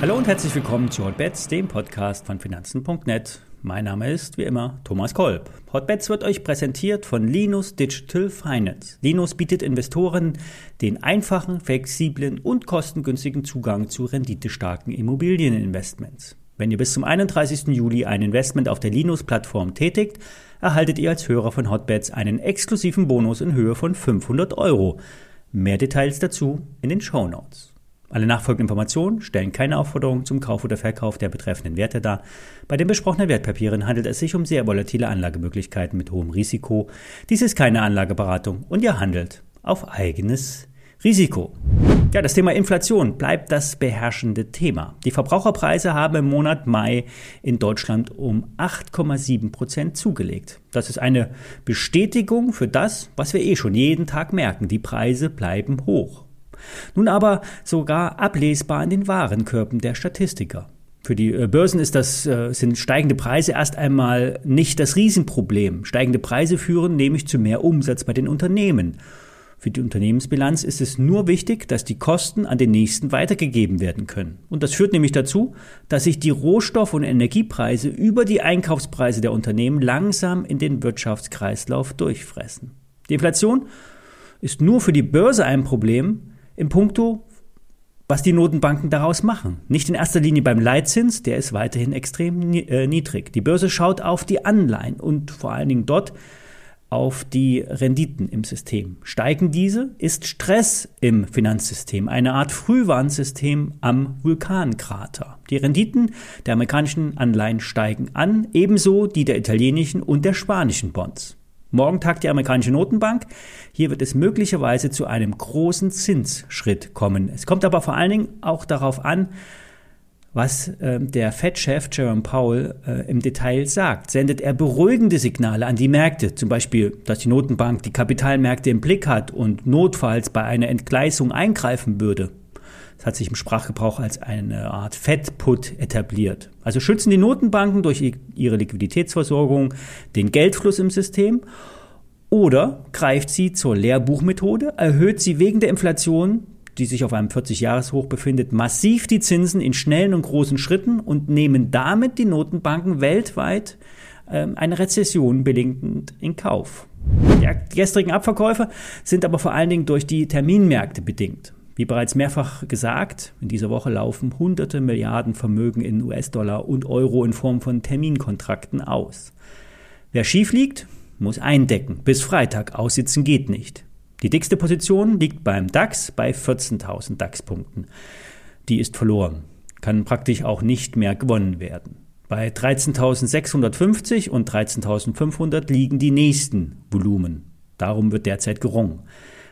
Hallo und herzlich willkommen zu Hotbets, dem Podcast von Finanzen.net. Mein Name ist wie immer Thomas Kolb. Hotbets wird euch präsentiert von Linus Digital Finance. Linus bietet Investoren den einfachen, flexiblen und kostengünstigen Zugang zu renditestarken Immobilieninvestments. Wenn ihr bis zum 31. Juli ein Investment auf der Linus-Plattform tätigt, erhaltet ihr als Hörer von Hotbets einen exklusiven Bonus in Höhe von 500 Euro. Mehr Details dazu in den Show Notes. Alle nachfolgenden Informationen stellen keine Aufforderung zum Kauf oder Verkauf der betreffenden Werte dar. Bei den besprochenen Wertpapieren handelt es sich um sehr volatile Anlagemöglichkeiten mit hohem Risiko. Dies ist keine Anlageberatung und ihr handelt auf eigenes Risiko. Ja, das Thema Inflation bleibt das beherrschende Thema. Die Verbraucherpreise haben im Monat Mai in Deutschland um 8,7 Prozent zugelegt. Das ist eine Bestätigung für das, was wir eh schon jeden Tag merken. Die Preise bleiben hoch. Nun aber sogar ablesbar in den Warenkörben der Statistiker. Für die äh, Börsen ist das, äh, sind steigende Preise erst einmal nicht das Riesenproblem. Steigende Preise führen nämlich zu mehr Umsatz bei den Unternehmen. Für die Unternehmensbilanz ist es nur wichtig, dass die Kosten an den nächsten weitergegeben werden können. Und das führt nämlich dazu, dass sich die Rohstoff- und Energiepreise über die Einkaufspreise der Unternehmen langsam in den Wirtschaftskreislauf durchfressen. Die Inflation ist nur für die Börse ein Problem, im Punkto, was die Notenbanken daraus machen. Nicht in erster Linie beim Leitzins, der ist weiterhin extrem äh, niedrig. Die Börse schaut auf die Anleihen und vor allen Dingen dort auf die Renditen im System. Steigen diese, ist Stress im Finanzsystem, eine Art Frühwarnsystem am Vulkankrater. Die Renditen der amerikanischen Anleihen steigen an, ebenso die der italienischen und der spanischen Bonds. Morgen tagt die amerikanische Notenbank. Hier wird es möglicherweise zu einem großen Zinsschritt kommen. Es kommt aber vor allen Dingen auch darauf an, was äh, der Fed-Chef Jerome Powell äh, im Detail sagt. Sendet er beruhigende Signale an die Märkte, zum Beispiel, dass die Notenbank die Kapitalmärkte im Blick hat und notfalls bei einer Entgleisung eingreifen würde? Das hat sich im Sprachgebrauch als eine Art Fed-Put etabliert. Also schützen die Notenbanken durch ihre Liquiditätsversorgung den Geldfluss im System oder greift sie zur Lehrbuchmethode, erhöht sie wegen der Inflation, die sich auf einem 40-Jahres-Hoch befindet, massiv die Zinsen in schnellen und großen Schritten und nehmen damit die Notenbanken weltweit äh, eine Rezession bedingend in Kauf. Die gestrigen Abverkäufe sind aber vor allen Dingen durch die Terminmärkte bedingt. Wie bereits mehrfach gesagt, in dieser Woche laufen hunderte Milliarden Vermögen in US-Dollar und Euro in Form von Terminkontrakten aus. Wer schief liegt, muss eindecken. Bis Freitag aussitzen geht nicht. Die dickste Position liegt beim DAX bei 14.000 DAX-Punkten. Die ist verloren, kann praktisch auch nicht mehr gewonnen werden. Bei 13.650 und 13.500 liegen die nächsten Volumen. Darum wird derzeit gerungen.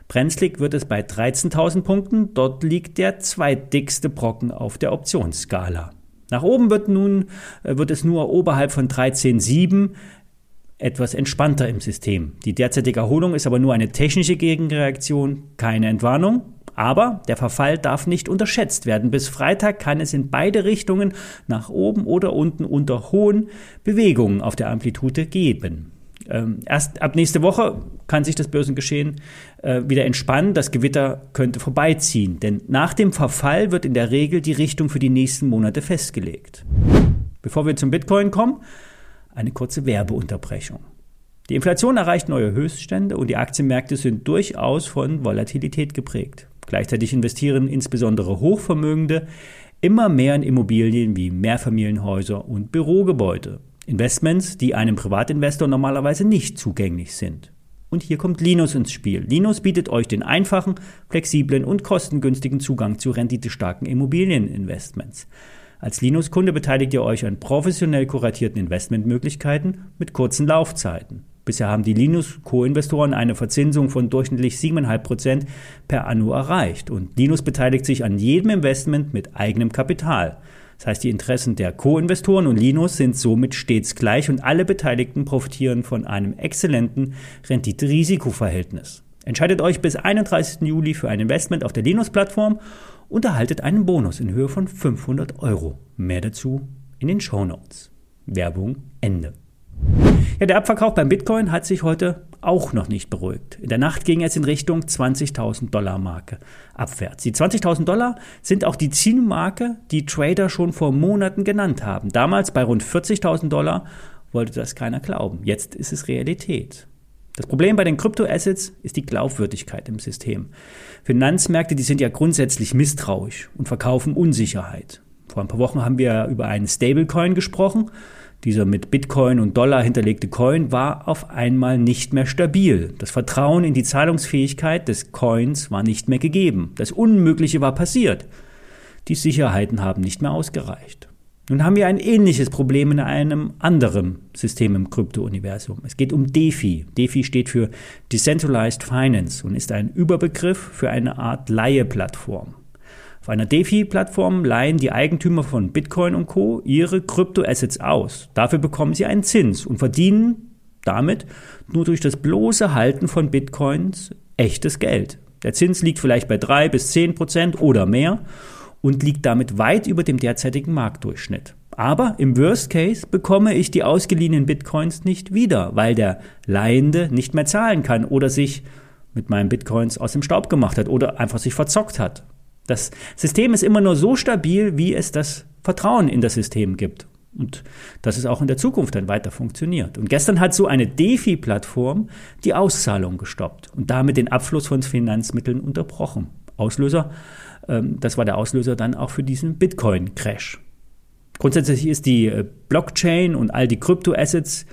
Brenzlig wird es bei 13.000 Punkten, dort liegt der zweitdickste Brocken auf der Optionsskala. Nach oben wird nun äh, wird es nur oberhalb von 13,7 etwas entspannter im System. Die derzeitige Erholung ist aber nur eine technische Gegenreaktion, keine Entwarnung. Aber der Verfall darf nicht unterschätzt werden. Bis Freitag kann es in beide Richtungen nach oben oder unten unter hohen Bewegungen auf der Amplitude geben. Ähm, erst ab nächste Woche kann sich das Börsengeschehen äh, wieder entspannen. Das Gewitter könnte vorbeiziehen, denn nach dem Verfall wird in der Regel die Richtung für die nächsten Monate festgelegt. Bevor wir zum Bitcoin kommen, eine kurze Werbeunterbrechung. Die Inflation erreicht neue Höchststände und die Aktienmärkte sind durchaus von Volatilität geprägt. Gleichzeitig investieren insbesondere Hochvermögende immer mehr in Immobilien wie Mehrfamilienhäuser und Bürogebäude. Investments, die einem Privatinvestor normalerweise nicht zugänglich sind. Und hier kommt Linus ins Spiel. Linus bietet euch den einfachen, flexiblen und kostengünstigen Zugang zu renditestarken Immobilieninvestments. Als Linus-Kunde beteiligt ihr euch an professionell kuratierten Investmentmöglichkeiten mit kurzen Laufzeiten. Bisher haben die Linus-Co-Investoren eine Verzinsung von durchschnittlich 7,5% per Anno erreicht und Linus beteiligt sich an jedem Investment mit eigenem Kapital. Das heißt, die Interessen der Co-Investoren und Linus sind somit stets gleich und alle Beteiligten profitieren von einem exzellenten Rendite-Risiko-Verhältnis. Entscheidet euch bis 31. Juli für ein Investment auf der Linus-Plattform und erhaltet einen Bonus in Höhe von 500 Euro. Mehr dazu in den Show Notes. Werbung Ende. Ja, der Abverkauf beim Bitcoin hat sich heute auch noch nicht beruhigt. In der Nacht ging es in Richtung 20.000 Dollar Marke abwärts. Die 20.000 Dollar sind auch die Zielmarke, die Trader schon vor Monaten genannt haben. Damals bei rund 40.000 Dollar wollte das keiner glauben. Jetzt ist es Realität. Das Problem bei den Kryptoassets ist die Glaubwürdigkeit im System. Finanzmärkte, die sind ja grundsätzlich misstrauisch und verkaufen Unsicherheit. Vor ein paar Wochen haben wir über einen Stablecoin gesprochen. Dieser mit Bitcoin und Dollar hinterlegte Coin war auf einmal nicht mehr stabil. Das Vertrauen in die Zahlungsfähigkeit des Coins war nicht mehr gegeben. Das Unmögliche war passiert. Die Sicherheiten haben nicht mehr ausgereicht. Nun haben wir ein ähnliches Problem in einem anderen System im Krypto-Universum. Es geht um DeFi. DeFi steht für Decentralized Finance und ist ein Überbegriff für eine Art Leihe-Plattform. Auf einer DeFi-Plattform leihen die Eigentümer von Bitcoin und Co. ihre Kryptoassets aus. Dafür bekommen sie einen Zins und verdienen damit nur durch das bloße Halten von Bitcoins echtes Geld. Der Zins liegt vielleicht bei drei bis zehn Prozent oder mehr und liegt damit weit über dem derzeitigen Marktdurchschnitt. Aber im Worst Case bekomme ich die ausgeliehenen Bitcoins nicht wieder, weil der Leihende nicht mehr zahlen kann oder sich mit meinen Bitcoins aus dem Staub gemacht hat oder einfach sich verzockt hat. Das System ist immer nur so stabil, wie es das Vertrauen in das System gibt. Und dass es auch in der Zukunft dann weiter funktioniert. Und gestern hat so eine DeFi-Plattform die Auszahlung gestoppt und damit den Abfluss von Finanzmitteln unterbrochen. Auslöser, das war der Auslöser dann auch für diesen Bitcoin-Crash. Grundsätzlich ist die äh, Blockchain und all die Kryptoassets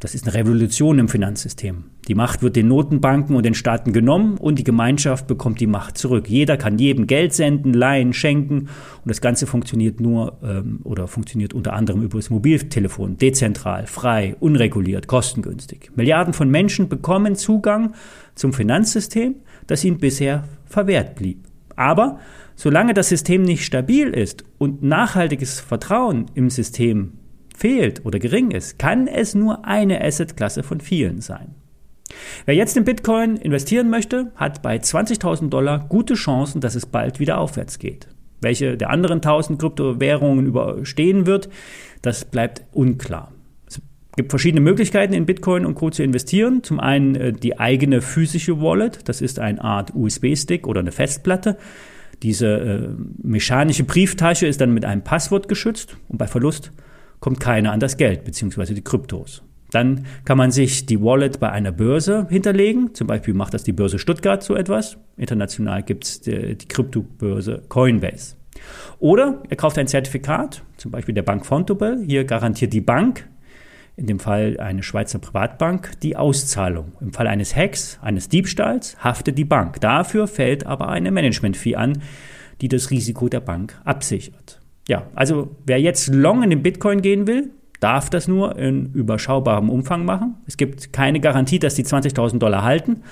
das ist eine Revolution im Finanzsystem. Die Macht wird den Notenbanken und den Staaten genommen und die Gemeinschaft bekommt die Macht zurück. Jeder kann jedem Geld senden, leihen, schenken und das Ganze funktioniert nur ähm, oder funktioniert unter anderem über das Mobiltelefon, dezentral, frei, unreguliert, kostengünstig. Milliarden von Menschen bekommen Zugang zum Finanzsystem, das ihnen bisher verwehrt blieb. Aber solange das System nicht stabil ist und nachhaltiges Vertrauen im System fehlt oder gering ist, kann es nur eine Assetklasse von vielen sein. Wer jetzt in Bitcoin investieren möchte, hat bei 20.000 Dollar gute Chancen, dass es bald wieder aufwärts geht. Welche der anderen 1000 Kryptowährungen überstehen wird, das bleibt unklar. Gibt verschiedene Möglichkeiten in Bitcoin und Co. zu investieren. Zum einen äh, die eigene physische Wallet, das ist eine Art USB-Stick oder eine Festplatte. Diese äh, mechanische Brieftasche ist dann mit einem Passwort geschützt und bei Verlust kommt keiner an das Geld beziehungsweise die Kryptos. Dann kann man sich die Wallet bei einer Börse hinterlegen. Zum Beispiel macht das die Börse Stuttgart so etwas. International gibt es die, die Kryptobörse Coinbase. Oder er kauft ein Zertifikat, zum Beispiel der Bank Fontobel. Hier garantiert die Bank, in dem Fall eine Schweizer Privatbank, die Auszahlung. Im Fall eines Hacks, eines Diebstahls, haftet die Bank. Dafür fällt aber eine Management-Fee an, die das Risiko der Bank absichert. Ja, also wer jetzt long in den Bitcoin gehen will, darf das nur in überschaubarem Umfang machen. Es gibt keine Garantie, dass die 20.000 Dollar halten.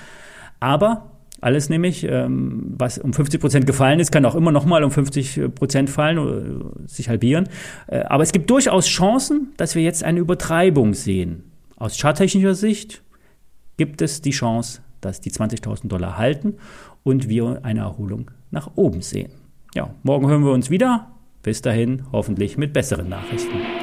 Aber alles nämlich, ähm, was um 50 Prozent gefallen ist, kann auch immer noch mal um 50 Prozent fallen oder sich halbieren. Äh, aber es gibt durchaus Chancen, dass wir jetzt eine Übertreibung sehen. Aus charttechnischer Sicht gibt es die Chance, dass die 20.000 Dollar halten und wir eine Erholung nach oben sehen. Ja, morgen hören wir uns wieder. Bis dahin hoffentlich mit besseren Nachrichten.